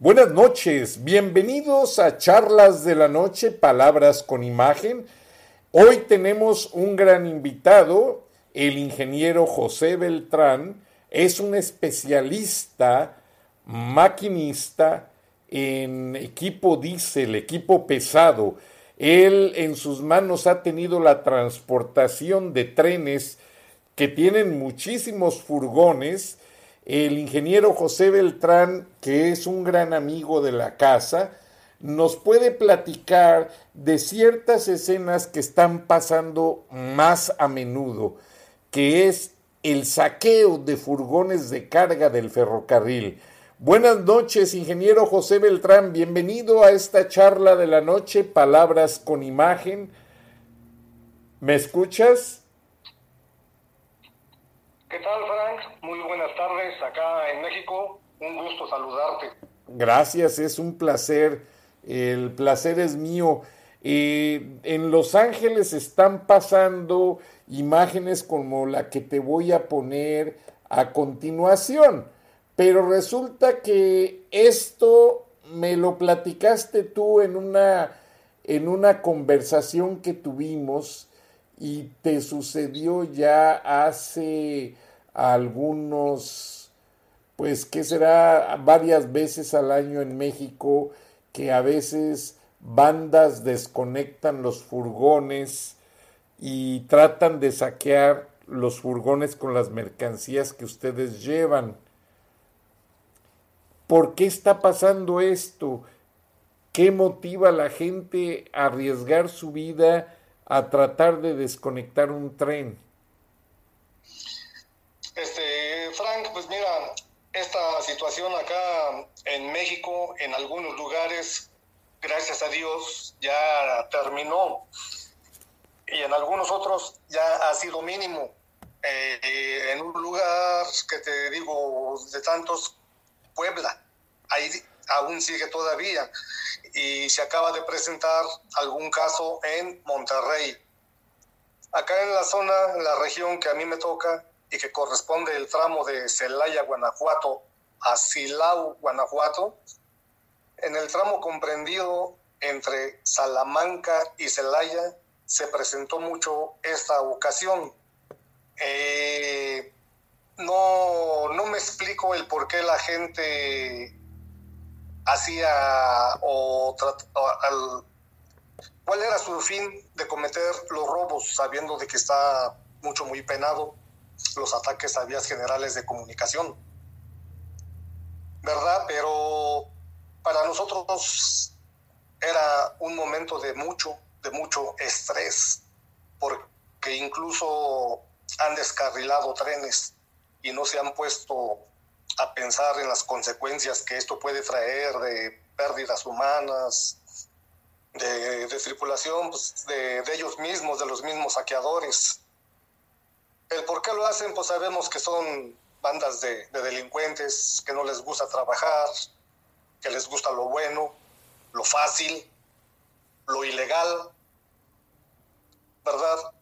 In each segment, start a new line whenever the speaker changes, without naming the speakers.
Buenas noches, bienvenidos a Charlas de la Noche, Palabras con Imagen. Hoy tenemos un gran invitado, el ingeniero José Beltrán, es un especialista, maquinista en equipo diésel, equipo pesado. Él en sus manos ha tenido la transportación de trenes que tienen muchísimos furgones, el ingeniero José Beltrán, que es un gran amigo de la casa, nos puede platicar de ciertas escenas que están pasando más a menudo, que es el saqueo de furgones de carga del ferrocarril. Buenas noches, ingeniero José Beltrán, bienvenido a esta charla de la noche, Palabras con Imagen. ¿Me escuchas?
¿Qué tal, Frank? Muy buenas tardes acá en México. Un gusto saludarte.
Gracias, es un placer. El placer es mío. Eh, en Los Ángeles están pasando imágenes como la que te voy a poner a continuación, pero resulta que esto me lo platicaste tú en una, en una conversación que tuvimos y te sucedió ya hace algunos, pues, ¿qué será? Varias veces al año en México, que a veces bandas desconectan los furgones y tratan de saquear los furgones con las mercancías que ustedes llevan. ¿Por qué está pasando esto? ¿Qué motiva a la gente a arriesgar su vida a tratar de desconectar un tren?
Este, Frank, pues mira, esta situación acá en México, en algunos lugares, gracias a Dios, ya terminó. Y en algunos otros ya ha sido mínimo. Eh, en un lugar que te digo de tantos, Puebla, ahí aún sigue todavía y se acaba de presentar algún caso en Monterrey. Acá en la zona, en la región que a mí me toca y que corresponde el tramo de Celaya, Guanajuato, a Silao, Guanajuato, en el tramo comprendido entre Salamanca y Celaya se presentó mucho esta ocasión. Eh, no, no me explico el por qué la gente hacía o, cuál era su fin de cometer los robos sabiendo de que está mucho muy penado los ataques a vías generales de comunicación verdad pero para nosotros era un momento de mucho de mucho estrés porque incluso han descarrilado trenes y no se han puesto a pensar en las consecuencias que esto puede traer de pérdidas humanas, de, tripulación, pues, de, ellos mismos, de los mismos saqueadores. El por qué lo hacen, pues sabemos que son bandas de, de delincuentes, que no les gusta trabajar, que les gusta lo bueno, lo fácil, lo ilegal, ¿verdad?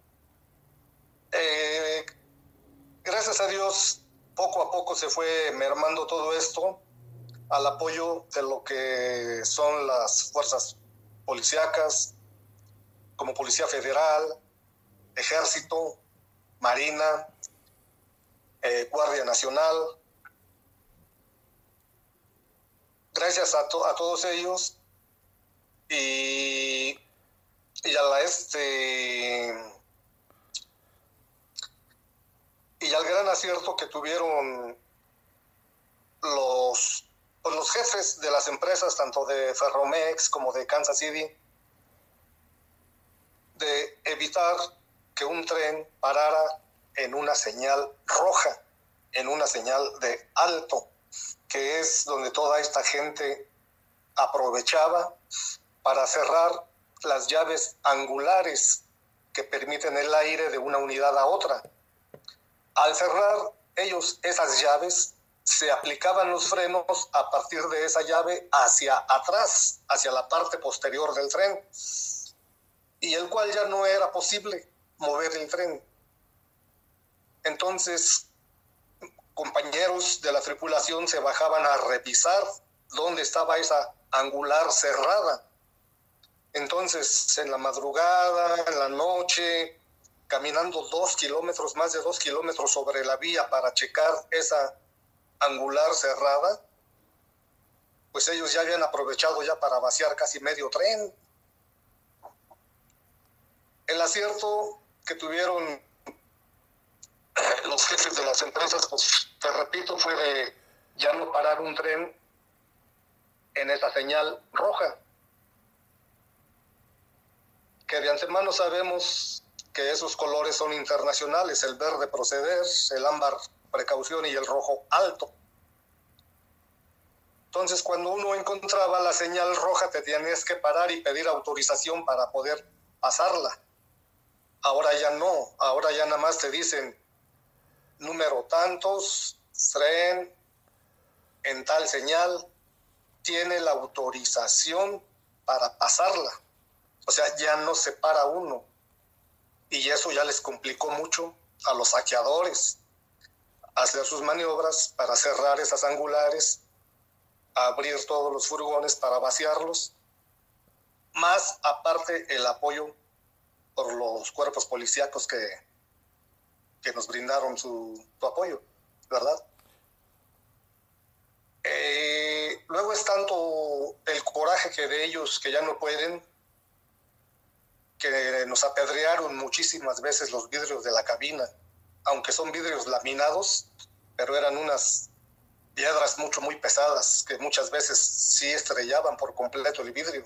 Eh, gracias a Dios poco a poco se fue mermando todo esto al apoyo de lo que son las fuerzas policíacas, como Policía Federal, Ejército, Marina, eh, Guardia Nacional, gracias a, todos ellos y, y a la este y al gran acierto que tuvieron los, pues, los jefes de las empresas, tanto de Ferromex como de Kansas City, de evitar que un tren parara en una señal roja, en una señal de alto, que es donde toda esta gente aprovechaba para cerrar las llaves angulares que permiten el aire de una unidad a otra. Al cerrar ellos esas llaves, se aplicaban los frenos a partir de esa llave hacia atrás, hacia la parte posterior del tren, y el cual ya no era posible mover el tren. Entonces, compañeros de la tripulación se bajaban a revisar dónde estaba esa angular cerrada. Entonces, en la madrugada, en la noche, caminando dos kilómetros, más de dos kilómetros sobre la vía para checar esa angular cerrada, pues ellos ya habían aprovechado ya para vaciar casi medio tren. El acierto que tuvieron los jefes de las empresas, pues te repito, fue de ya no parar un tren en esa señal roja. Que de antemano sabemos que esos colores son internacionales, el verde proceder, el ámbar precaución y el rojo alto. Entonces, cuando uno encontraba la señal roja, te tenías que parar y pedir autorización para poder pasarla. Ahora ya no, ahora ya nada más te dicen número tantos, tren, en tal señal, tiene la autorización para pasarla. O sea, ya no se para uno. Y eso ya les complicó mucho a los saqueadores hacer sus maniobras para cerrar esas angulares, abrir todos los furgones para vaciarlos, más aparte el apoyo por los cuerpos policíacos que, que nos brindaron su, apoyo, ¿verdad? Eh, luego es tanto el coraje que de ellos que ya no pueden, que nos apedrearon muchísimas veces los vidrios de la cabina aunque son vidrios laminados, pero eran unas piedras mucho, muy pesadas, que muchas veces sí estrellaban por completo el vidrio.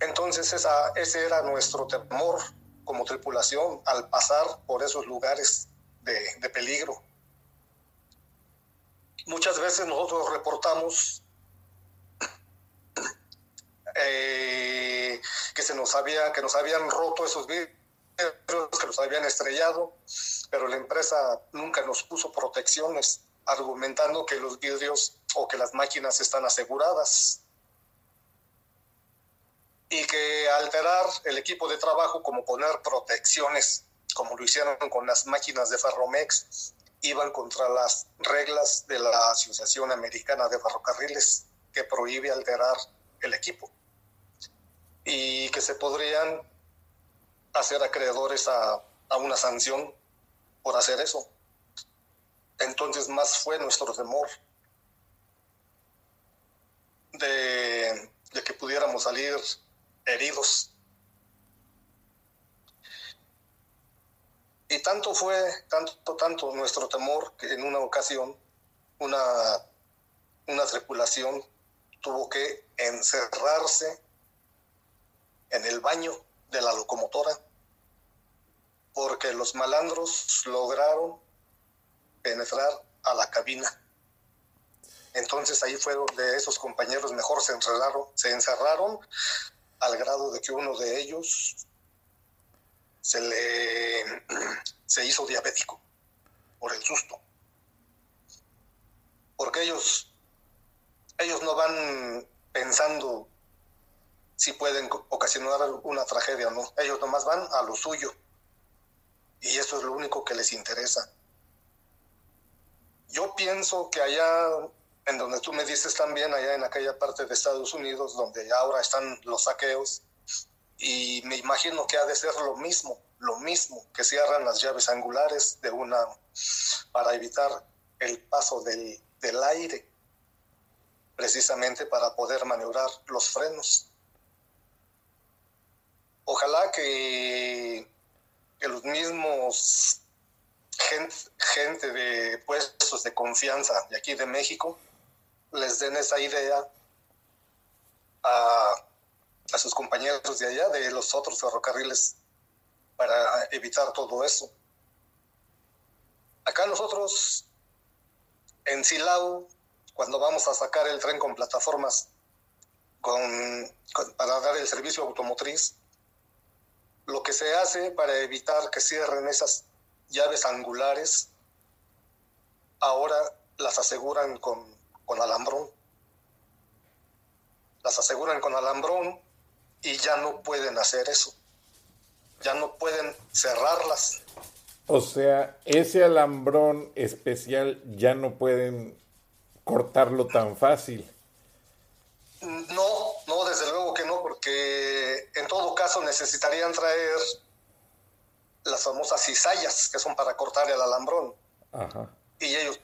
Entonces esa, ese era nuestro temor como tripulación al pasar por esos lugares de, peligro. Muchas veces nosotros reportamos eh, que se nos había, que nos habían roto esos vidrios que los habían estrellado, pero la empresa nunca nos puso protecciones, argumentando que los vidrios o que las máquinas están aseguradas. Y que alterar el equipo de trabajo, como poner protecciones, como lo hicieron con las máquinas de Ferromex, iban contra las reglas de la Asociación Americana de Ferrocarriles, que prohíbe alterar el equipo. Y que se podrían hacer acreedores a, una sanción por hacer eso. Entonces más fue nuestro temor de, de, que pudiéramos salir heridos. Y tanto fue, tanto, tanto nuestro temor que en una ocasión una, una tripulación tuvo que encerrarse en el baño de la locomotora, porque los malandros lograron penetrar a la cabina. Entonces ahí fue donde esos compañeros mejor se encerraron, se encerraron al grado de que uno de ellos se le se hizo diabético por el susto. Porque ellos ellos no van pensando si pueden ocasionar una tragedia o no. Ellos nomás van a lo suyo. Y eso es lo único que les interesa. Yo pienso que allá, en donde tú me dices también, allá en aquella parte de Estados Unidos, donde ahora están los saqueos, y me imagino que ha de ser lo mismo, lo mismo, que cierran las llaves angulares de una, para evitar el paso del, del aire precisamente para poder maniobrar los frenos. Ojalá que, que los mismos gente, de puestos de confianza de aquí de México les den esa idea a, a sus compañeros de allá, de los otros ferrocarriles, para evitar todo eso. Acá nosotros, en Silao, cuando vamos a sacar el tren con plataformas con, para dar el servicio automotriz, lo que se hace para evitar que cierren esas llaves angulares, ahora las aseguran con, con alambrón. Las aseguran con alambrón y ya no pueden hacer eso. Ya no pueden cerrarlas.
O sea, ese alambrón especial ya no pueden cortarlo tan fácil.
No, no, desde luego que no, porque en todo caso necesitarían traer las famosas cizallas, que son para cortar el alambrón. Y ellos,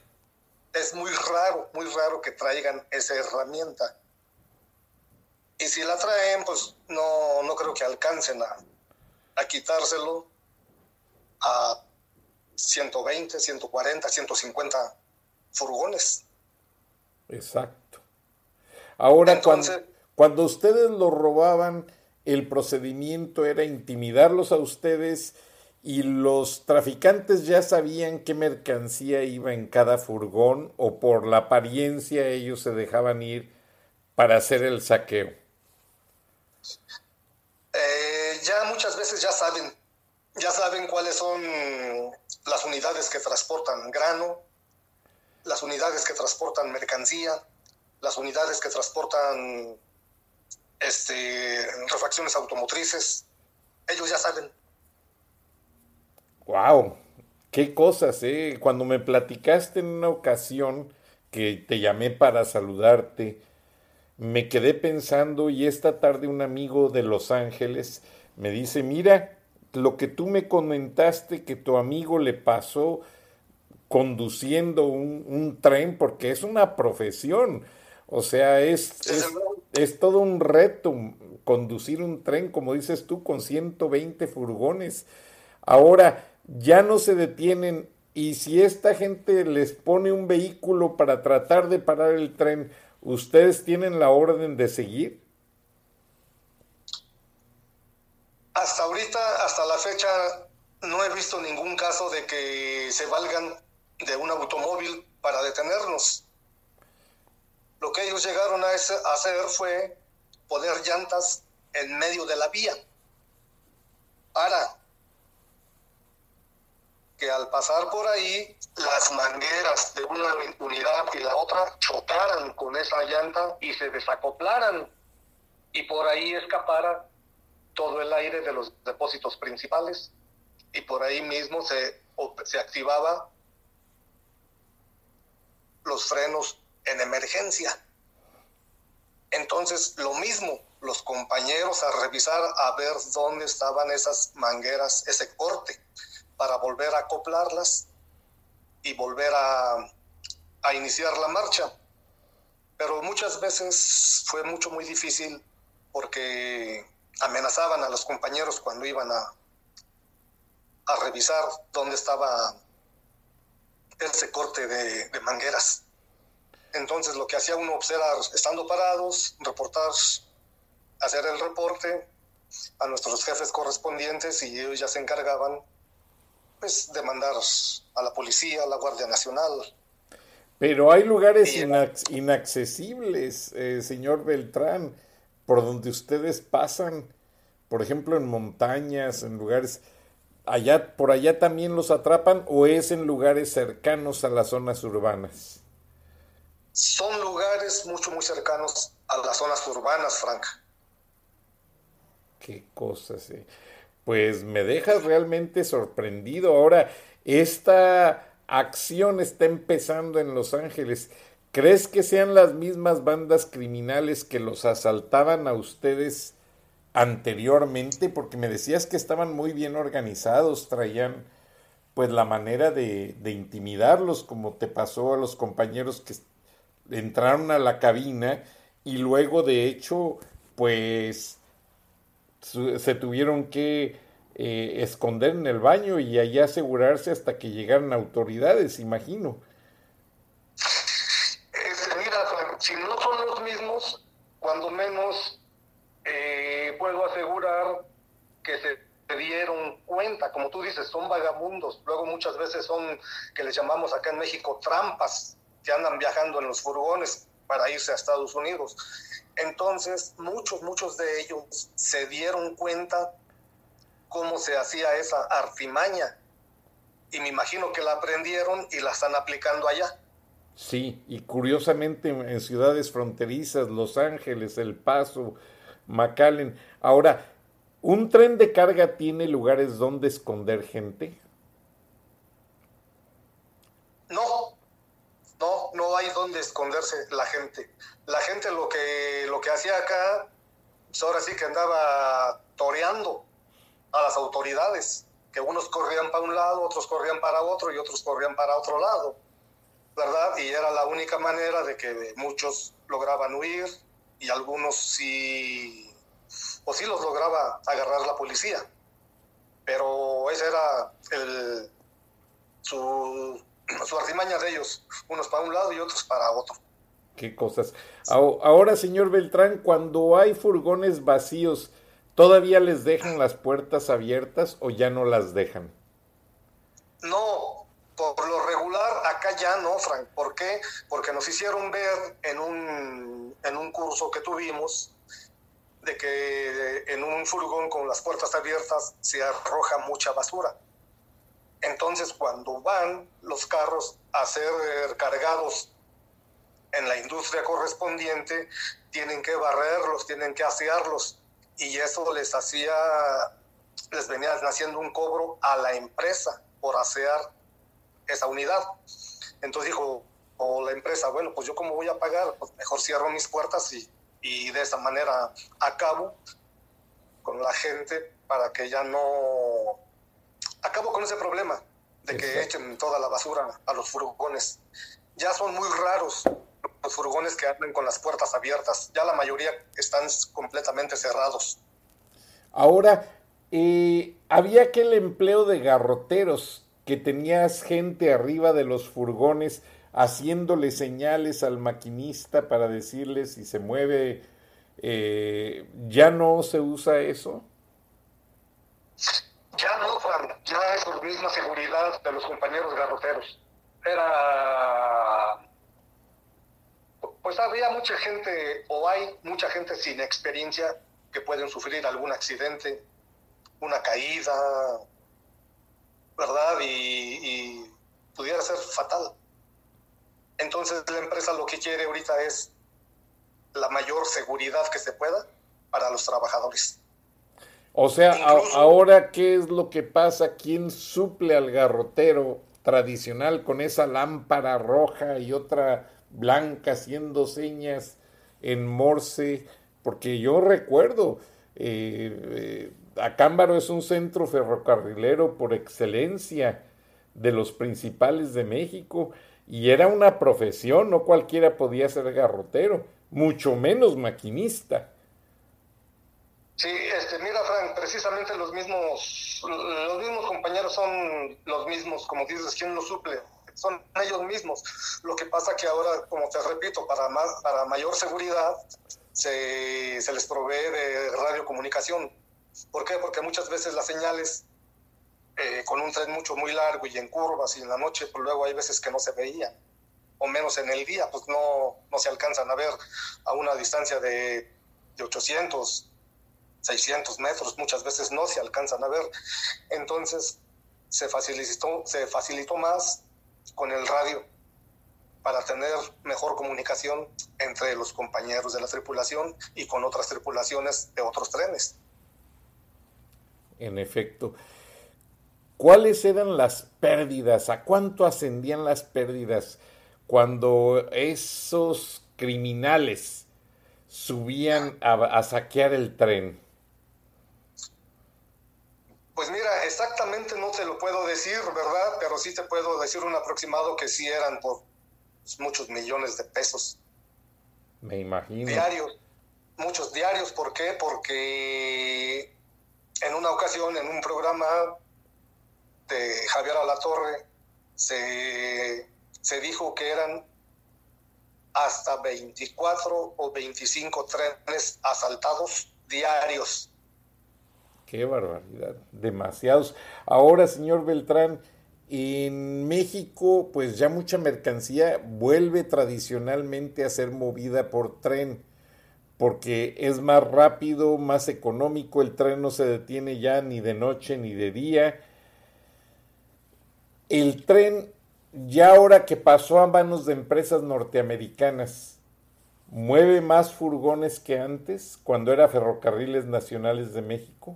es muy raro, muy raro que traigan esa herramienta. Y si la traen, pues no, no creo que alcancen a, a quitárselo a 120, 140, 150 furgones.
Exacto. Ahora, cuando, cuando ustedes lo robaban, el procedimiento era intimidarlos a ustedes y los traficantes ya sabían qué mercancía iba en cada furgón o por la apariencia ellos se dejaban ir para hacer el saqueo.
Eh, ya muchas veces ya saben, ya saben cuáles son las unidades que transportan grano, las unidades que transportan mercancía, las unidades que transportan este, refacciones automotrices. Ellos ya saben
Wow, qué cosas, ¿eh? Cuando me platicaste en una ocasión que te llamé para saludarte, me quedé pensando y esta tarde un amigo de Los Ángeles me dice, mira, lo que tú me comentaste que tu amigo le pasó conduciendo un, un tren, porque es una profesión, o sea, es, es, es, todo un reto conducir un tren, como dices tú, con 120 furgones. Ahora, ya no se detienen y si esta gente les pone un vehículo para tratar de parar el tren, ¿ustedes tienen la orden de seguir?
Hasta ahorita, hasta la fecha, no he visto ningún caso de que se valgan de un automóvil para detenernos. Lo que ellos llegaron a hacer fue poner llantas en medio de la vía. Para que al pasar por ahí las mangueras de una unidad y la otra chocaran con esa llanta y se desacoplaran y por ahí escapara todo el aire de los depósitos principales y por ahí mismo se, se activaba los frenos en emergencia. Entonces, lo mismo, los compañeros a revisar a ver dónde estaban esas mangueras, ese corte para volver a acoplarlas y volver a, a iniciar la marcha. Pero muchas veces fue mucho, muy difícil porque amenazaban a los compañeros cuando iban a, a revisar dónde estaba ese corte de, de, mangueras. Entonces lo que hacía uno pues, era, estando parados, reportar, hacer el reporte a nuestros jefes correspondientes y ellos ya se encargaban pues demandar a la policía, a la Guardia Nacional.
Pero hay lugares inaccesibles, eh, señor Beltrán, por donde ustedes pasan, por ejemplo en montañas, en lugares, allá, por allá también los atrapan o es en lugares cercanos a las zonas urbanas.
Son lugares mucho, muy cercanos a las zonas urbanas, Frank.
Qué cosas, eh pues me dejas realmente sorprendido. Ahora, esta acción está empezando en Los Ángeles. ¿Crees que sean las mismas bandas criminales que los asaltaban a ustedes anteriormente? Porque me decías que estaban muy bien organizados, traían pues la manera de intimidarlos, como te pasó a los compañeros que entraron a la cabina y luego de hecho pues se tuvieron que eh, esconder en el baño y allá asegurarse hasta que llegaran autoridades, imagino.
mira, si no son los mismos, cuando menos eh, puedo asegurar que se dieron cuenta, como tú dices, son vagabundos, luego muchas veces son, que les llamamos acá en México, trampas, que andan viajando en los furgones para irse a Estados Unidos. Entonces, muchos, muchos de ellos se dieron cuenta cómo se hacía esa artimaña. Y me imagino que la aprendieron y la están aplicando allá.
Sí, y curiosamente en ciudades fronterizas, Los Ángeles, El Paso, McAllen. Ahora, ¿un tren de carga tiene lugares donde esconder gente?
No, no, hay donde esconderse la gente. La gente lo que, lo que hacía acá, pues ahora sí que andaba toreando a las autoridades, que unos corrían para un lado, otros corrían para otro y otros corrían para otro lado, ¿verdad? Y era la única manera de que muchos lograban huir y algunos sí, o sí los lograba agarrar la policía. Pero esa era el, su, su artimaña de ellos, unos para un lado y otros para otro.
Qué cosas. Ahora, señor Beltrán, cuando hay furgones vacíos, ¿Todavía les dejan las puertas abiertas o ya no las dejan?
No, por lo regular acá ya no, Frank. ¿Por qué? Porque nos hicieron ver en un, en un curso que tuvimos de que en un furgón con las puertas abiertas se arroja mucha basura. Entonces, cuando van los carros a ser cargados en la industria correspondiente, tienen que barrerlos, tienen que asearlos y eso les hacía, les venía haciendo un cobro a la empresa por hacer esa unidad. Entonces dijo, o la empresa, bueno, pues yo como voy a pagar, pues mejor cierro mis puertas y, y de esa manera acabo con la gente para que ya no... Acabo con ese problema de que echen toda la basura a los furgones. Ya son muy raros los furgones que andan con las puertas abiertas. Ya la mayoría están completamente cerrados.
Ahora, eh, había aquel empleo de garroteros que tenías gente arriba de los furgones haciéndole señales al maquinista para decirle si se mueve. Eh, ¿Ya no se usa eso?
Ya no, Juan. Ya es por misma seguridad de los compañeros garroteros. Era pues había mucha gente, o hay mucha gente sin experiencia que pueden sufrir algún accidente, una caída, ¿verdad? Y, pudiera ser fatal. Entonces la empresa lo que quiere ahorita es la mayor seguridad que se pueda para los trabajadores.
O sea, ahora, ¿qué es lo que pasa? ¿Quién suple al garrotero tradicional con esa lámpara roja y otra blanca haciendo señas en Morse, porque yo recuerdo, eh, eh, Acámbaro es un centro ferrocarrilero por excelencia de los principales de México y era una profesión, no cualquiera podía ser garrotero, mucho menos maquinista.
Sí, este, mira, Frank, precisamente los mismos, los mismos compañeros son los mismos, como dices, ¿quién los suple? son ellos mismos. Lo que pasa que ahora, como te repito, para, más, para mayor seguridad se, se les provee de radiocomunicación. ¿Por qué? Porque muchas veces las señales eh, con un tren mucho muy largo y en curvas y en la noche, pues luego hay veces que no se veían, o menos en el día, pues no, no se alcanzan a ver a una distancia de, de 800, 600 metros, muchas veces no se alcanzan a ver. Entonces se facilitó, se facilitó más con el radio para tener mejor comunicación entre los compañeros de la tripulación y con otras tripulaciones de otros trenes.
En efecto. ¿Cuáles eran las pérdidas? ¿A cuánto ascendían las pérdidas cuando esos criminales subían a, a saquear el tren?
Pues mira, exactamente no te lo puedo decir, ¿verdad? Pero sí te puedo decir un aproximado que sí eran por muchos millones de pesos.
Me imagino.
Diarios, muchos diarios. ¿Por qué? Porque en una ocasión, en un programa de Javier Alatorre, se, se dijo que eran hasta 24 o 25 trenes asaltados diarios.
Qué barbaridad, demasiados. Ahora, señor Beltrán, en México, pues ya mucha mercancía vuelve tradicionalmente a ser movida por tren, porque es más rápido, más económico, el tren no se detiene ya ni de noche ni de día. El tren, ya ahora que pasó a manos de empresas norteamericanas, mueve más furgones que antes, cuando era Ferrocarriles Nacionales de México.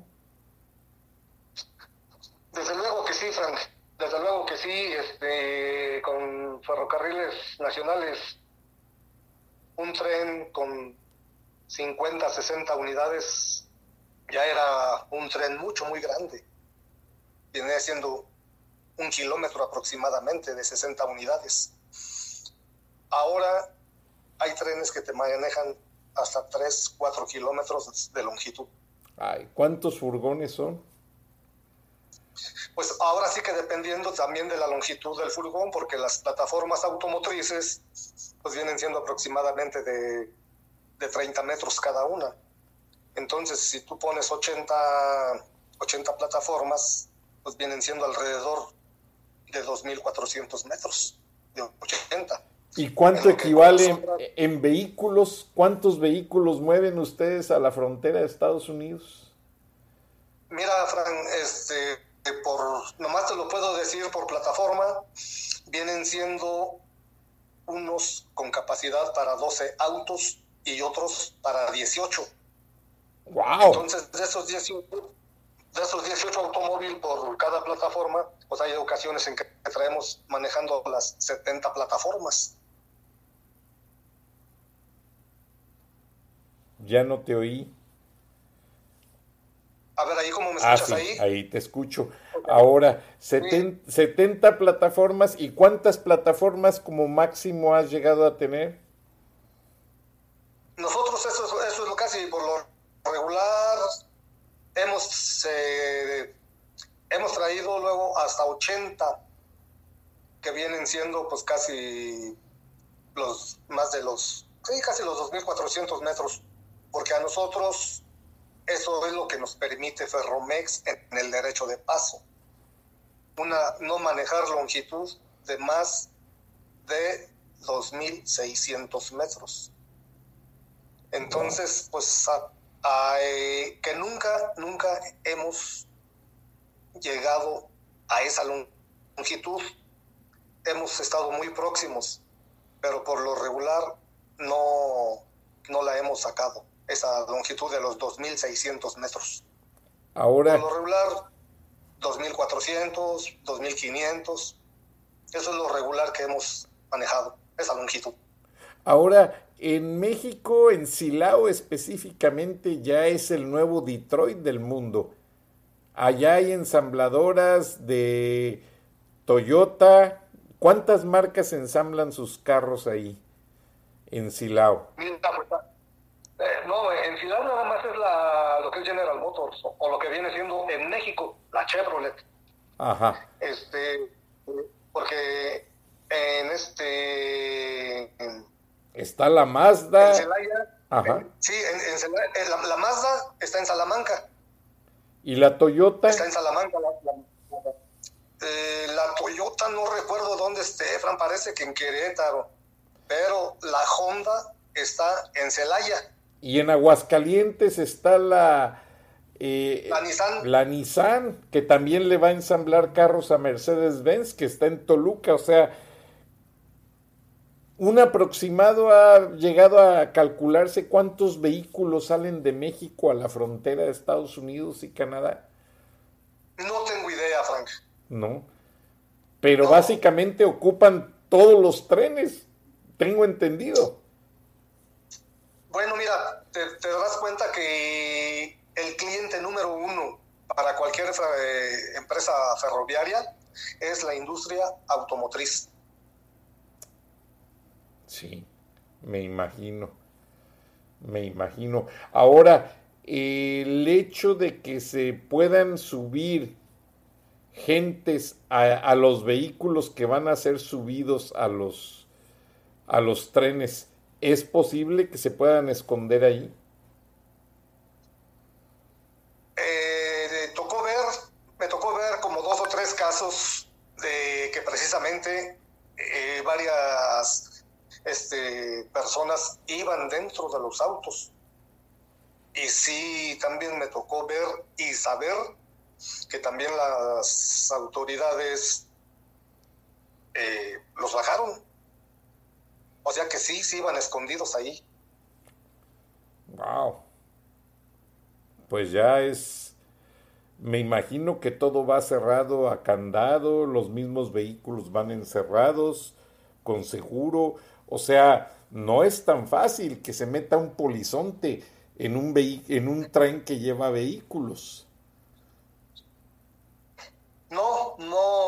Desde luego que sí, Frank. Desde luego que sí, este, con ferrocarriles nacionales, un tren con 50, 60 unidades ya era un tren mucho, muy grande. Viene siendo un kilómetro aproximadamente de 60 unidades. Ahora hay trenes que te manejan hasta 3, 4 kilómetros de longitud.
Ay, ¿cuántos furgones son?
Pues ahora sí que dependiendo también de la longitud del furgón, porque las plataformas automotrices pues vienen siendo aproximadamente de, de 30 metros cada una. Entonces, si tú pones 80, 80 plataformas, pues vienen siendo alrededor de 2.400 metros, de 80.
¿Y cuánto equivale en vehículos? ¿Cuántos vehículos mueven ustedes a la frontera de Estados Unidos?
Mira, Fran, este, por, nomás te lo puedo decir por plataforma, vienen siendo unos con capacidad para 12 autos y otros para 18.
Wow.
Entonces, de esos 18, de esos 18 automóviles por cada plataforma, pues hay ocasiones en que traemos manejando las 70 plataformas.
Ya no te oí.
A ver, ahí cómo me
Ah,
escuchas
sí,
ahí.
ahí te escucho. Ahora, seten- 70 plataformas. ¿Y cuántas plataformas como máximo has llegado a tener?
Nosotros eso, es- eso es lo casi por lo regular hemos eh, hemos traído luego hasta 80 que vienen siendo pues casi los más de los sí, casi los 2400 metros porque a nosotros eso es lo que nos permite Ferromex en el derecho de paso. Una no manejar longitud de más de 2600 metros. Entonces, pues, a- eh, que nunca, nunca hemos llegado a esa longitud. Hemos estado muy próximos, pero por lo regular no, no la hemos sacado, esa longitud de los 2.600 metros.
Ahora,
Por lo regular, 2.400, 2.500, eso es lo regular que hemos manejado, esa longitud.
ahora, en México, en Silao específicamente, ya es el nuevo Detroit del mundo. Allá hay ensambladoras de Toyota. ¿Cuántas marcas ensamblan sus carros ahí en Silao?
Mira, pues, eh, no, en Ciudad nada más es la, lo que es General Motors, o, o lo que viene siendo en México, la Chevrolet.
Ajá.
Este, porque en este,
Está la Mazda.
en Celaya,
Ajá.
en- sí, en, en Celaya, en la, la Mazda está en Salamanca,
¿Y la Toyota?
está en Salamanca. La, la- eh, la Toyota no recuerdo dónde esté, Fran, parece que en Querétaro, pero la Honda está en Celaya.
Y en Aguascalientes está la, eh,
La Nissan.
la Nissan, que también le va a ensamblar carros a Mercedes-Benz, que está en Toluca. O sea, un aproximado ha llegado a calcularse cuántos vehículos salen de México a la frontera de Estados Unidos y Canadá.
No tengo idea, Frank.
No. Pero
No.
básicamente ocupan todos los trenes, tengo entendido.
Bueno, mira, te, te cuenta que el cliente número uno para cualquier eh, empresa ferroviaria es la industria automotriz.
Sí, me imagino, me imagino. Ahora, el hecho de que se puedan subir gentes a, los vehículos que van a ser subidos a los, a los trenes, ¿es posible que se puedan esconder ahí?
Eh, tocó ver, me tocó ver como dos o tres casos de que precisamente eh, varias este, personas iban dentro de los autos. Y sí, también me tocó ver y saber que también las autoridades eh, los bajaron. O sea que sí, sí iban escondidos ahí.
Wow. Pues ya es, me imagino que todo va cerrado a candado, los mismos vehículos van encerrados, con seguro. O sea, no es tan fácil que se meta un polizonte en un, en un tren que lleva vehículos.
No, no, no, no,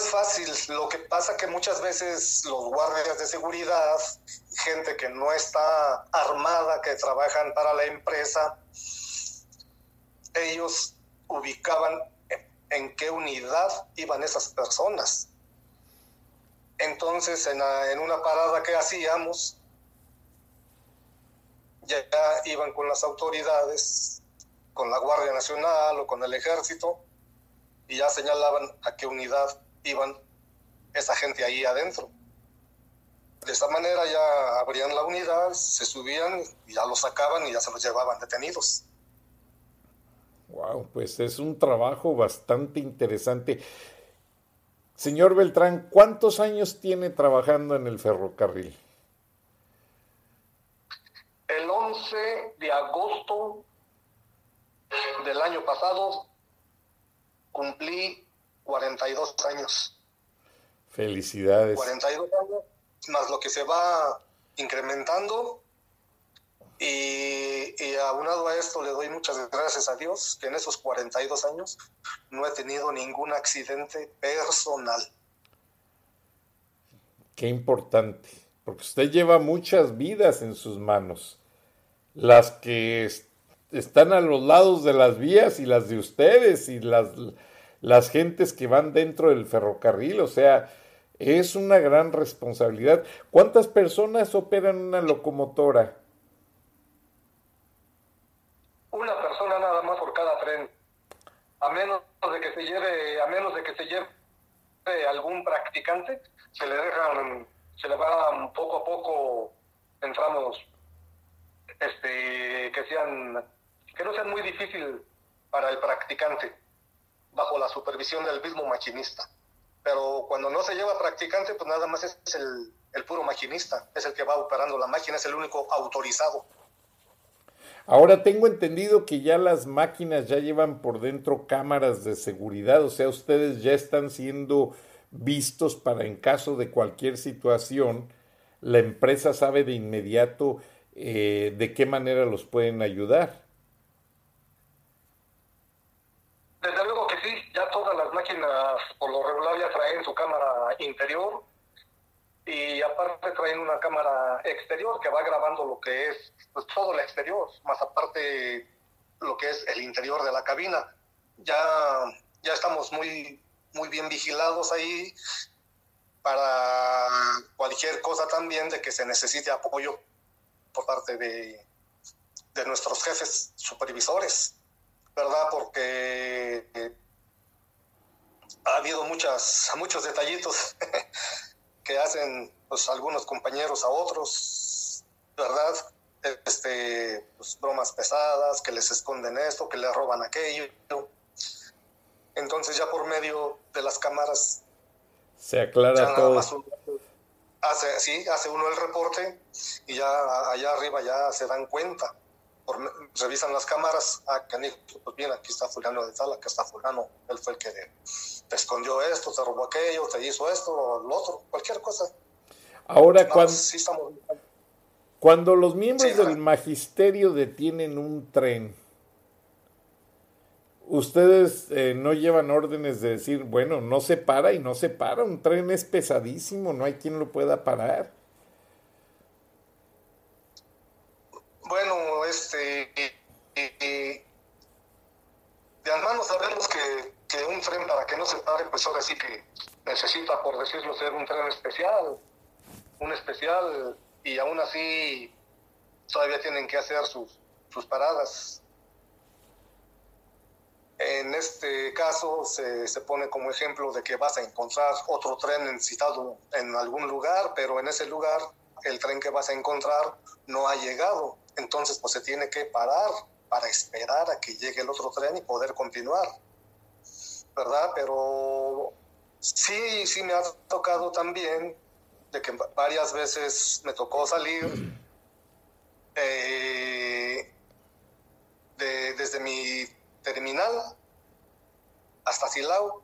es fácil. Lo que pasa que muchas veces los guardias de seguridad, gente que no está armada, que trabajan para la empresa, ellos ubicaban en qué unidad iban esas personas. Entonces, en, en una parada que hacíamos, ya iban con las autoridades, con la Guardia Nacional o con el Ejército, y ya señalaban a qué unidad iban esa gente ahí adentro. De esta manera ya abrían la unidad, se subían y ya los sacaban y ya se los llevaban detenidos.
Wow, pues es un trabajo bastante interesante. Señor Beltrán, ¿cuántos años tiene trabajando en el ferrocarril?
El 11 de agosto del año pasado cumplí 42 años.
Felicidades.
42 años, más lo que se va incrementando. Y, y, aunado a esto le doy muchas gracias a Dios que en esos 42 años no he tenido ningún accidente personal.
Qué importante, porque usted lleva muchas vidas en sus manos, las que están a los lados de las vías y las de ustedes y las, las gentes que van dentro del ferrocarril. O sea, es una gran responsabilidad. ¿Cuántas personas operan una locomotora?
Una persona nada más por cada tren. A menos de que se lleve, a menos de que se lleve algún practicante, se le dejan, se le va poco a poco entramos este que sean que no sean muy difícil para el practicante, bajo la supervisión del mismo maquinista. Pero cuando no se lleva practicante, pues nada más es el, el puro maquinista, es el que va operando la máquina, es el único autorizado.
Ahora tengo entendido que ya las máquinas ya llevan por dentro cámaras de seguridad, o sea, ustedes ya están siendo vistos para en caso de cualquier situación, la empresa sabe de inmediato eh, de qué manera los pueden ayudar.
Desde luego que sí, ya todas las máquinas por lo regular ya traen su cámara interior y aparte traen una cámara exterior que va grabando lo que es pues, todo el exterior, más aparte lo que es el interior de la cabina. Ya, ya estamos muy, muy bien vigilados ahí para cualquier cosa también de que se necesite apoyo por parte de, de nuestros jefes supervisores. ¿verdad? Porque eh, ha habido muchas, muchos detallitos que hacen pues, algunos compañeros a otros, ¿verdad? Este, pues, bromas pesadas, que les esconden esto, que les roban aquello. Entonces ya por medio de las cámaras
se aclara todo.
hace, sí, hace uno el reporte y ya allá arriba ya se dan cuenta revisan las cámaras, ah, canijo, pues bien, aquí está fulano de tal, acá está fulano, él fue el que te escondió esto, te robó aquello, te hizo esto, o lo otro, cualquier cosa.
Ahora, cuando, cuando los miembros del magisterio detienen un tren, ustedes eh, no llevan órdenes de decir, bueno, no se para y no se para, un tren es pesadísimo, no hay quien lo pueda parar.
Bueno, este, y, de antemano sabemos que, que, un tren para que no se pare, pues ahora sí que necesita, por decirlo, ser un tren especial, un especial, y aún así todavía tienen que hacer sus, sus paradas. En este caso se, se, pone como ejemplo de que vas a encontrar otro tren citado en algún lugar, pero en ese lugar el tren que vas a encontrar no ha llegado. Entonces pues se tiene que parar para esperar a que llegue el otro tren y poder continuar. ¿Verdad? Pero sí, sí me ha tocado también de que varias veces me tocó salir eh, de, desde mi terminal hasta Silao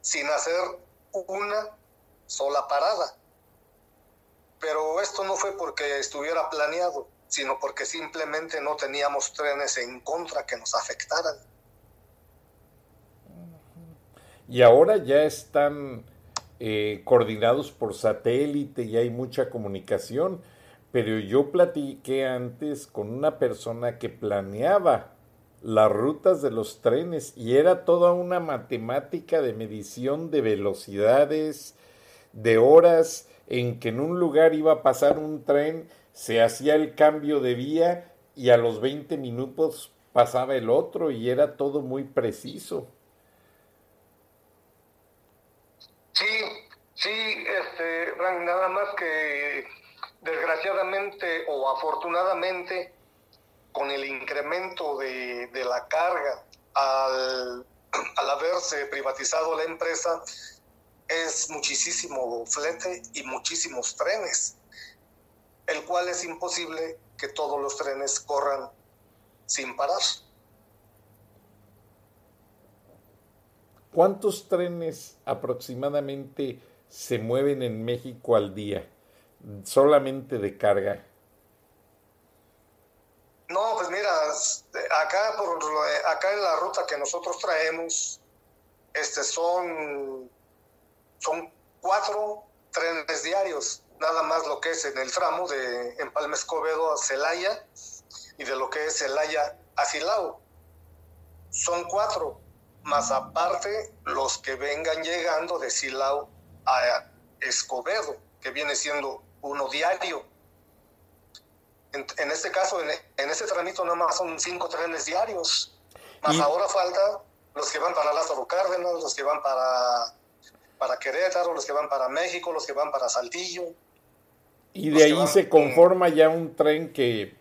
sin hacer una sola parada. Pero esto no fue porque estuviera planeado, sino porque simplemente no teníamos trenes en contra que nos afectaran.
Y ahora ya están eh, coordinados por satélite y hay mucha comunicación, pero yo platiqué antes con una persona que planeaba las rutas de los trenes y era toda una matemática de medición de velocidades, de horas en que en un lugar iba a pasar un tren, se hacía el cambio de vía y a los 20 minutos pasaba el otro y era todo muy preciso.
Sí, sí, este, nada más que desgraciadamente o afortunadamente con el incremento de, la carga al, al, haberse privatizado la empresa, es muchísimo flete y muchísimos trenes, el cual es imposible que todos los trenes corran sin parar.
¿Cuántos trenes aproximadamente se mueven en México al día, solamente de carga?
No, pues mira, acá, por, acá en la ruta que nosotros traemos, este son, son cuatro trenes diarios, nada más lo que es en el tramo de Empalme Escobedo a Celaya y de lo que es Celaya a Silao. Son cuatro, más aparte los que vengan llegando de Silao a Escobedo, que viene siendo uno diario en, este caso, en, en, este tramito nada más son cinco trenes diarios. Más ahora falta los que van para Lázaro Cárdenas, los que van para, para Querétaro, los que van para México, los que van para Saltillo.
Y de ahí se conforma ya un tren que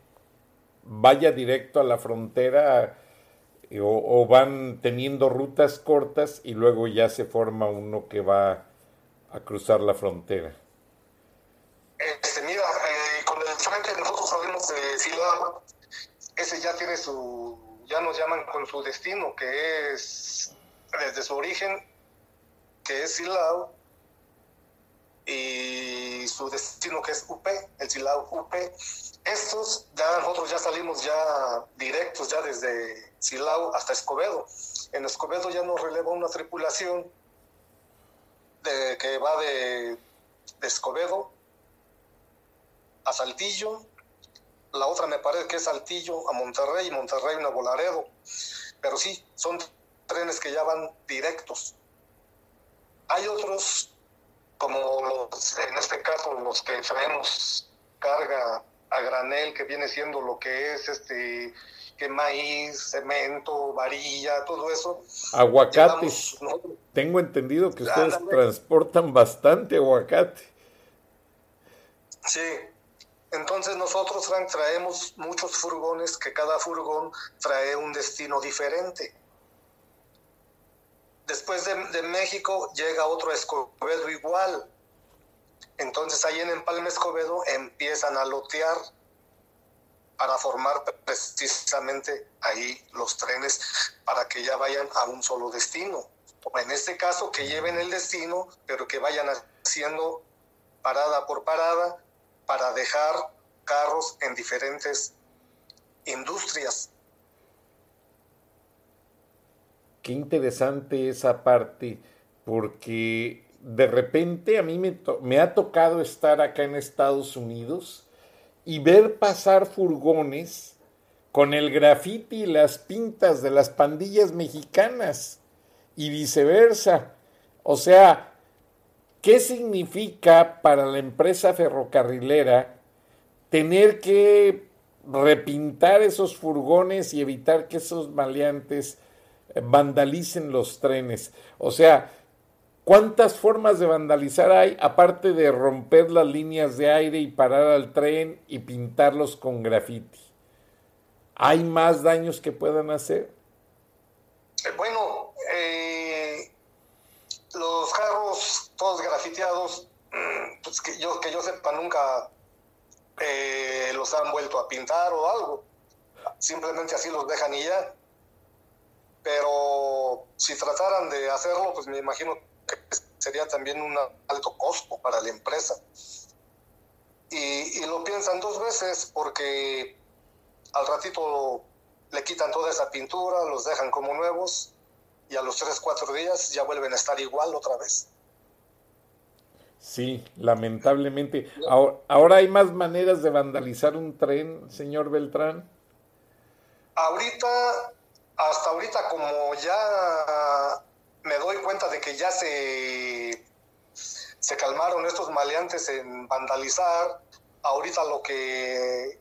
vaya directo a la frontera eh, o, o, van teniendo rutas cortas y luego ya se forma uno que va a cruzar la frontera.
Este, mira, frente nosotros sabemos de Silao, ese ya tiene su, ya nos llaman con su destino, que es desde su origen, que es Silao, y su destino que es UP, el Silao UP. Estos ya nosotros ya salimos ya directos ya desde Silao hasta Escobedo. En Escobedo ya nos releva una tripulación de, que va de, Escobedo a Saltillo, la otra me parece que es Saltillo a Monterrey Monterrey a Volaredo. Pero sí, son trenes que ya van directos. Hay otros, como los, en este caso los que traemos carga a granel, que viene siendo lo que es este que maíz, cemento, varilla, todo eso.
Aguacates. Tengo entendido que ustedes transportan bastante aguacate.
Sí, entonces nosotros, Frank, traemos muchos furgones que cada furgón trae un destino diferente. Después de, México llega otro Escobedo igual. Entonces ahí en Empalme Escobedo empiezan a lotear para formar precisamente ahí los trenes para que ya vayan a un solo destino. O en este caso que lleven el destino, pero que vayan haciendo parada por parada para dejar carros en diferentes industrias.
Qué interesante esa parte, porque de repente a mí me, ha tocado estar acá en Estados Unidos y ver pasar furgones con el grafiti y las pintas de las pandillas mexicanas. y viceversa. O sea, ¿qué significa para la empresa ferrocarrilera tener que repintar esos furgones y evitar que esos maleantes vandalicen los trenes? O sea, ¿Cuántas formas de vandalizar hay aparte de romper las líneas de aire y parar al tren y pintarlos con graffiti? ¿Hay más daños que puedan hacer?
Bueno, eh, los carros todos grafiteados, pues que yo, que yo sepa, nunca eh, los han vuelto a pintar o algo. Simplemente así los dejan y ya. Pero si trataran de hacerlo, pues me imagino que sería también un alto costo para la empresa. Y, lo piensan dos veces porque al ratito le quitan toda esa pintura, los dejan como nuevos y a los tres, cuatro días ya vuelven a estar igual otra vez.
Sí, lamentablemente. Ahora, ahora, hay más maneras de vandalizar un tren, señor Beltrán.
Ahorita, hasta ahorita como ya me doy cuenta de que ya se, se calmaron estos maleantes en vandalizar. Ahorita lo que,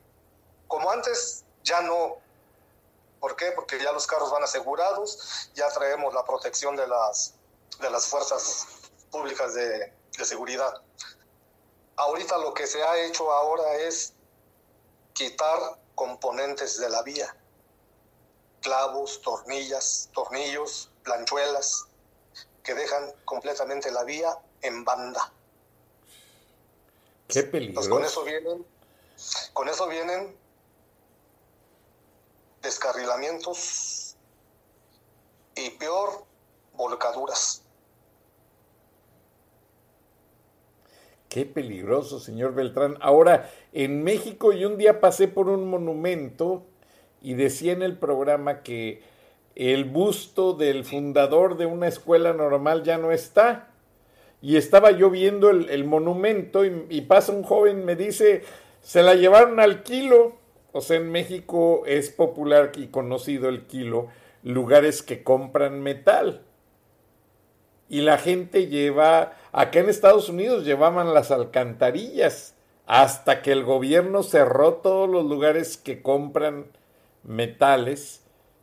como antes, ya no. ¿Por qué? Porque ya los carros van asegurados, ya traemos la protección de las, de las fuerzas públicas de, de seguridad. Ahorita lo que se ha hecho ahora es quitar componentes de la vía, clavos, tornillas, tornillos, planchuelas, que dejan completamente la vía en banda.
Qué peligroso.
con eso vienen, con eso vienen descarrilamientos y peor, volcaduras.
Qué peligroso, señor Beltrán. Ahora, en México yo un día pasé por un monumento y decía en el programa que el busto del fundador de una escuela normal ya no está. Y estaba yo viendo el, monumento y, pasa un joven, me dice, se la llevaron al kilo. O sea, en México es popular y conocido el kilo, lugares que compran metal. Y la gente lleva, acá en Estados Unidos llevaban las alcantarillas, hasta que el gobierno cerró todos los lugares que compran metales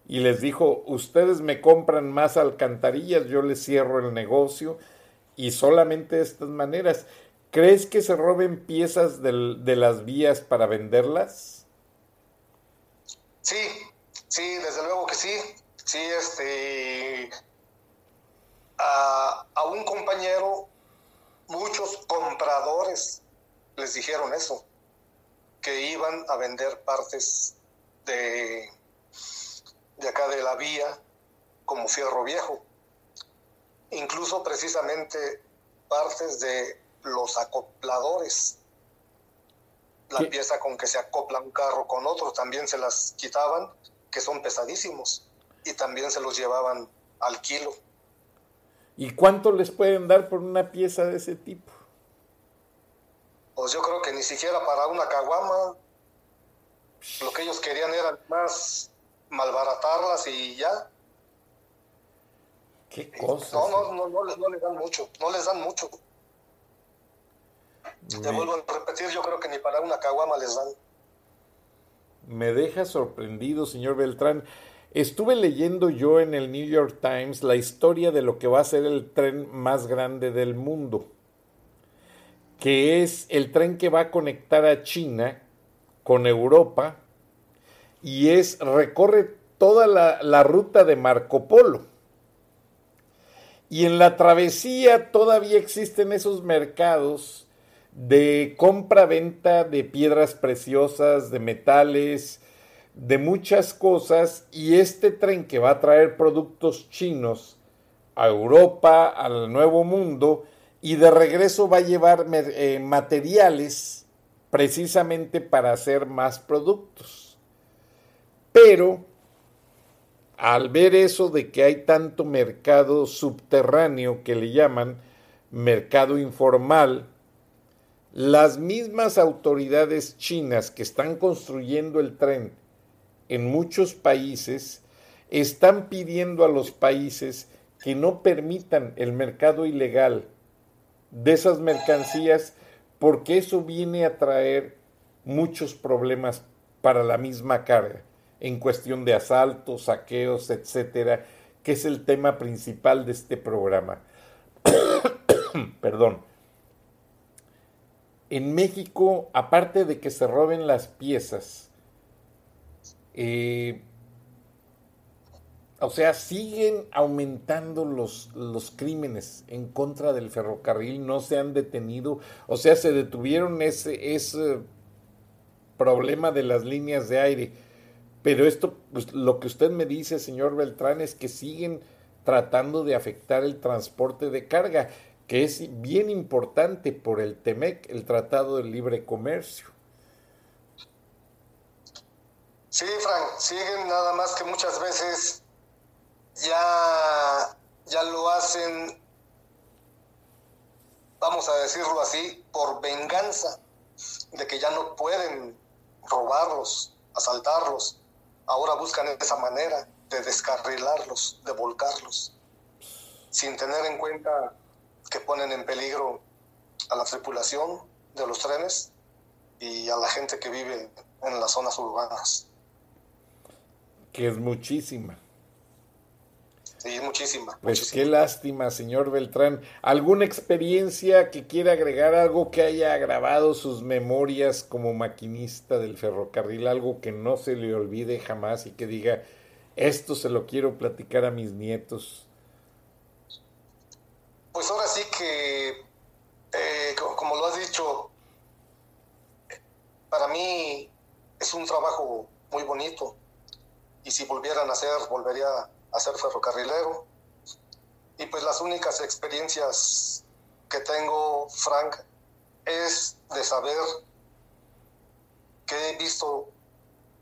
y les dijo, ustedes me compran más alcantarillas, yo les cierro el negocio y solamente de estas maneras. ¿Crees que se roben piezas de las vías para venderlas?
Sí, sí, desde luego que sí. Sí, este, a, a un compañero, muchos compradores les dijeron eso, que iban a vender partes de de acá de la vía como fierro viejo. Incluso precisamente partes de los acopladores. La pieza con que se acopla un carro con otro también se las quitaban, que son pesadísimos, y también se los llevaban al kilo.
¿Y cuánto les pueden dar por una pieza de ese tipo?
Pues yo creo que ni siquiera para una caguama. Lo que ellos querían era más malbaratarlas y ya.
¿Qué cosas?
No, no, no, no, les, no les dan mucho, no les dan mucho. Te vuelvo a repetir, yo creo que ni para una caguama les dan.
Me deja sorprendido, señor Beltrán. Estuve leyendo yo en el New York Times la historia de lo que va a ser el tren más grande del mundo, que es el tren que va a conectar a China con Europa y es recorre toda la, ruta de Marco Polo. Y en la travesía todavía existen esos mercados de compra-venta de piedras preciosas, de metales, de muchas cosas, y este tren que va a traer productos chinos a Europa, al Nuevo Mundo, y de regreso va a llevar eh, materiales precisamente para hacer más productos. Pero al ver eso de que hay tanto mercado subterráneo que le llaman mercado informal, las mismas autoridades chinas que están construyendo el tren en muchos países están pidiendo a los países que no permitan el mercado ilegal de esas mercancías porque eso viene a traer muchos problemas para la misma carga en cuestión de asaltos, saqueos, etcétera, que es el tema principal de este programa. Perdón. En México, aparte de que se roben las piezas, eh, o sea, siguen aumentando los, los crímenes en contra del ferrocarril, no se han detenido, o sea, se detuvieron ese, ese problema de las líneas de aire. Pero esto, pues, lo que usted me dice, señor Beltrán, es que siguen tratando de afectar el transporte de carga, que es bien importante por el TEMEC, el Tratado de Libre Comercio.
Sí, Frank, siguen nada más que muchas veces ya, ya lo hacen, vamos a decirlo así, por venganza de que ya no pueden robarlos, asaltarlos. Ahora buscan esa manera de descarrilarlos, de volcarlos, sin tener en cuenta que ponen en peligro a la tripulación de los trenes y a la gente que vive en las zonas urbanas.
Que es muchísima.
Sí, muchísima.
Pues qué lástima, señor Beltrán. ¿Alguna experiencia que quiera agregar, algo que haya grabado sus memorias como maquinista del ferrocarril, algo que no se le olvide jamás y que diga, esto se lo quiero platicar a mis nietos?
Pues ahora sí que, eh, como lo has dicho, para mí es un trabajo muy bonito y si volvieran a hacer, volvería a ser ferrocarrilero. Y pues las únicas experiencias que tengo, Frank, es de saber que he visto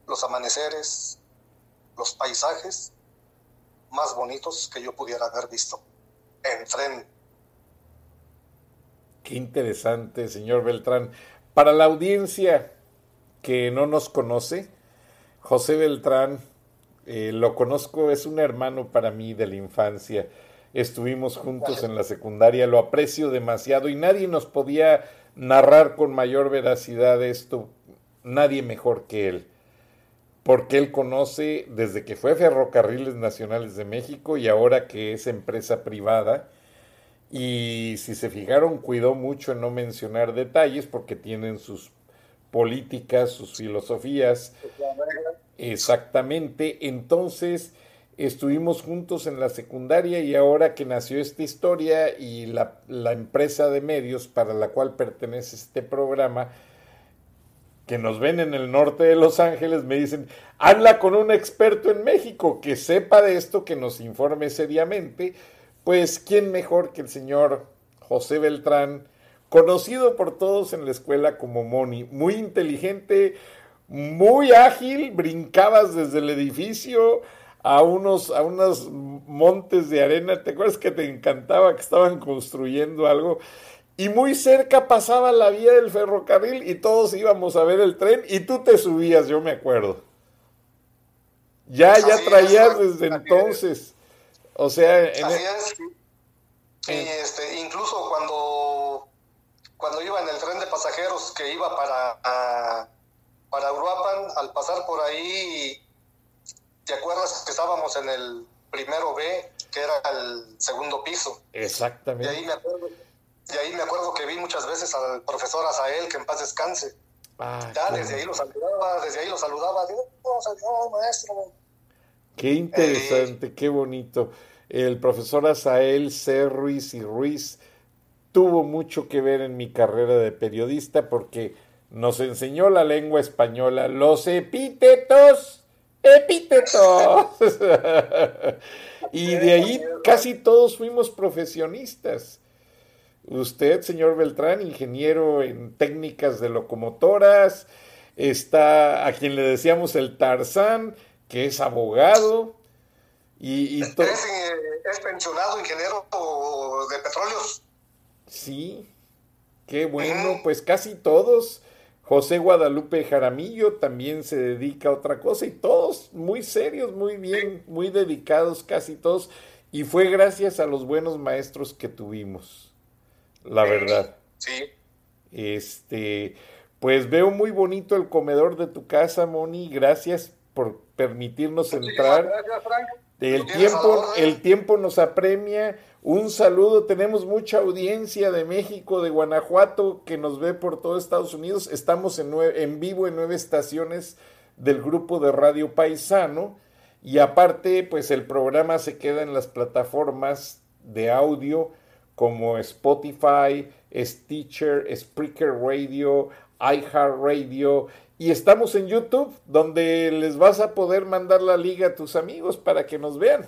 los amaneceres, los paisajes más bonitos que yo pudiera haber visto en tren.
Qué interesante, señor Beltrán. Para la audiencia que no nos conoce, José Beltrán eh, lo conozco, es un hermano para mí de la infancia. Estuvimos juntos en la secundaria, lo aprecio demasiado y nadie nos podía narrar con mayor veracidad esto, nadie mejor que él, porque él conoce desde que fue Ferrocarriles Nacionales de México y ahora que es empresa privada. Y si se fijaron, cuidó mucho en no mencionar detalles porque tienen sus políticas, sus filosofías. Exactamente. Entonces, estuvimos juntos en la secundaria y ahora que nació esta historia y la, empresa de medios para la cual pertenece este programa, que nos ven en el norte de Los Ángeles, me dicen, habla con un experto en México que sepa de esto, que nos informe seriamente. Pues, ¿quién mejor que el señor José Beltrán, conocido por todos en la escuela como Moni, muy inteligente, muy ágil, brincabas desde el edificio a unos, a unos montes de arena, ¿te acuerdas que te encantaba que estaban construyendo algo? Y muy cerca pasaba la vía del ferrocarril y todos íbamos a ver el tren y tú te subías, yo me acuerdo. Ya, ya traías desde entonces. O sea,
en Así es. Y este, incluso cuando, cuando iba en el tren de pasajeros que iba para para Uruapan, al pasar por ahí, ¿te acuerdas que estábamos en el primero B, que era el segundo piso?
Exactamente.
Y ahí me acuerdo, y ahí me acuerdo que vi muchas veces al profesor Azael, que en paz descanse. Ah, ya, desde ahí lo saludaba, desde ahí lo saludaba, maestro.
Qué interesante, eh, qué bonito. El profesor Azael C. Ruiz y Ruiz tuvo mucho que ver en mi carrera de periodista porque nos enseñó la lengua española, los epítetos, epítetos. y de ahí casi todos fuimos profesionistas. Usted, señor Beltrán, ingeniero en técnicas de locomotoras, está a quien le decíamos el Tarzán, que es abogado. Y,
es, eh, es pensionado ingeniero de petróleos.
Sí, qué bueno, pues casi todos. José Guadalupe Jaramillo también se dedica a otra cosa y todos muy serios, muy bien, muy dedicados casi todos. Y fue gracias a los buenos maestros que tuvimos, la verdad.
Sí.
Este, pues veo muy bonito el comedor de tu casa, Moni. Gracias por permitirnos entrar.
Gracias, Frank.
El tiempo, el tiempo nos apremia. Un saludo, tenemos mucha audiencia de México, de Guanajuato, que nos ve por todo Estados Unidos. Estamos en, vivo en nueve estaciones del grupo de Radio Paisano. Y aparte, pues el programa se queda en las plataformas de audio como Spotify, Stitcher, Spreaker Radio, iHeartRadio y estamos en YouTube, donde les vas a poder mandar la liga a tus amigos para que nos vean.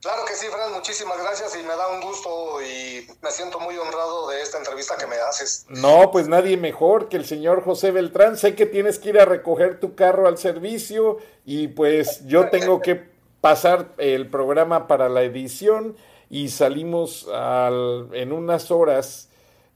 Claro que sí, Fran, muchísimas gracias y me da un gusto y me siento muy honrado de esta entrevista que me haces.
No, pues nadie mejor que el señor José Beltrán. Sé que tienes que ir a recoger tu carro al servicio y pues yo tengo que pasar el programa para la edición y salimos al, en unas horas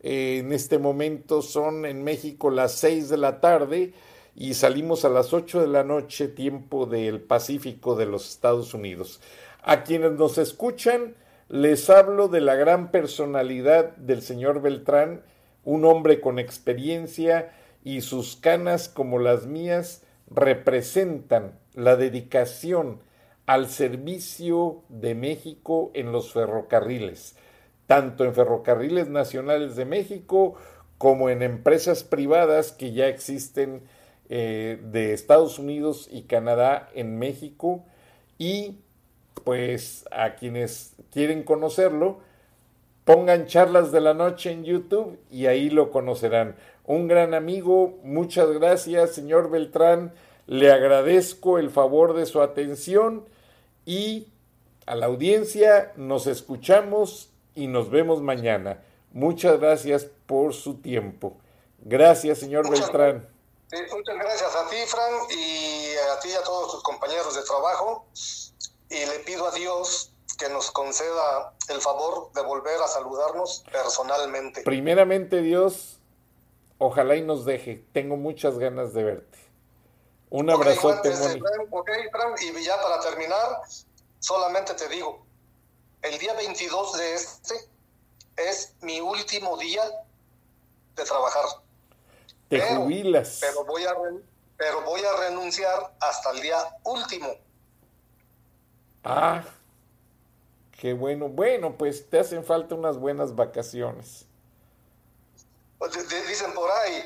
en este momento son en México las 6 de la tarde y salimos a las 8 de la noche, tiempo del Pacífico de los Estados Unidos. A quienes nos escuchan, les hablo de la gran personalidad del señor Beltrán, un hombre con experiencia y sus canas como las mías representan la dedicación al servicio de México en los ferrocarriles tanto en ferrocarriles nacionales de México como en empresas privadas que ya existen eh, de Estados Unidos y Canadá en México y pues a quienes quieren conocerlo pongan charlas de la noche en YouTube y ahí lo conocerán. Un gran amigo, muchas gracias señor Beltrán, le agradezco el favor de su atención y a la audiencia nos escuchamos y nos vemos mañana. Muchas gracias por su tiempo. Gracias, señor Beltrán.
muchas gracias a ti, Fran, y a ti y a todos tus compañeros de trabajo. Y le pido a Dios que nos conceda el favor de volver a saludarnos personalmente.
Primeramente, Dios, ojalá y nos deje. Tengo muchas ganas de verte. Un abrazote,
Fran, Fran, y ya para terminar, solamente te digo, el día 22 de este es mi último día de trabajar.
Te jubilas.
Pero voy, a, pero voy a renunciar hasta el día último.
Ah, qué bueno. Bueno, pues te hacen falta unas buenas vacaciones.
Pues, dicen por ahí,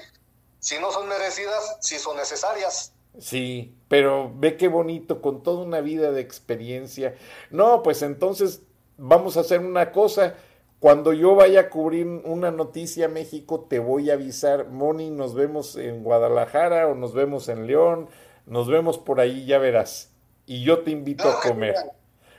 si no son merecidas, si son necesarias.
Sí, pero ve qué bonito, con toda una vida de experiencia. No, pues entonces vamos a hacer una cosa. Cuando yo vaya a cubrir una noticia a México, te voy a avisar, Moni, nos vemos en Guadalajara o nos vemos en León, nos vemos por ahí, ya verás. Y yo te invito a comer.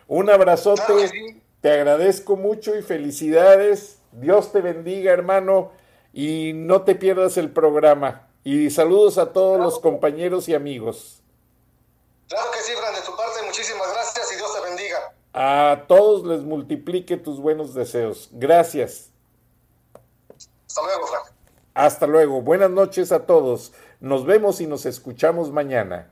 Un abrazote, te agradezco mucho y felicidades. Dios te bendiga, hermano, y no te pierdas el programa. Y saludos a todos los compañeros y amigos.
Claro que sí, Fran, de tu parte, muchísimas gracias y Dios te bendiga.
A todos les multiplique tus buenos deseos. Gracias.
Hasta luego, Frank.
Hasta luego. Buenas noches a todos. Nos vemos y nos escuchamos mañana.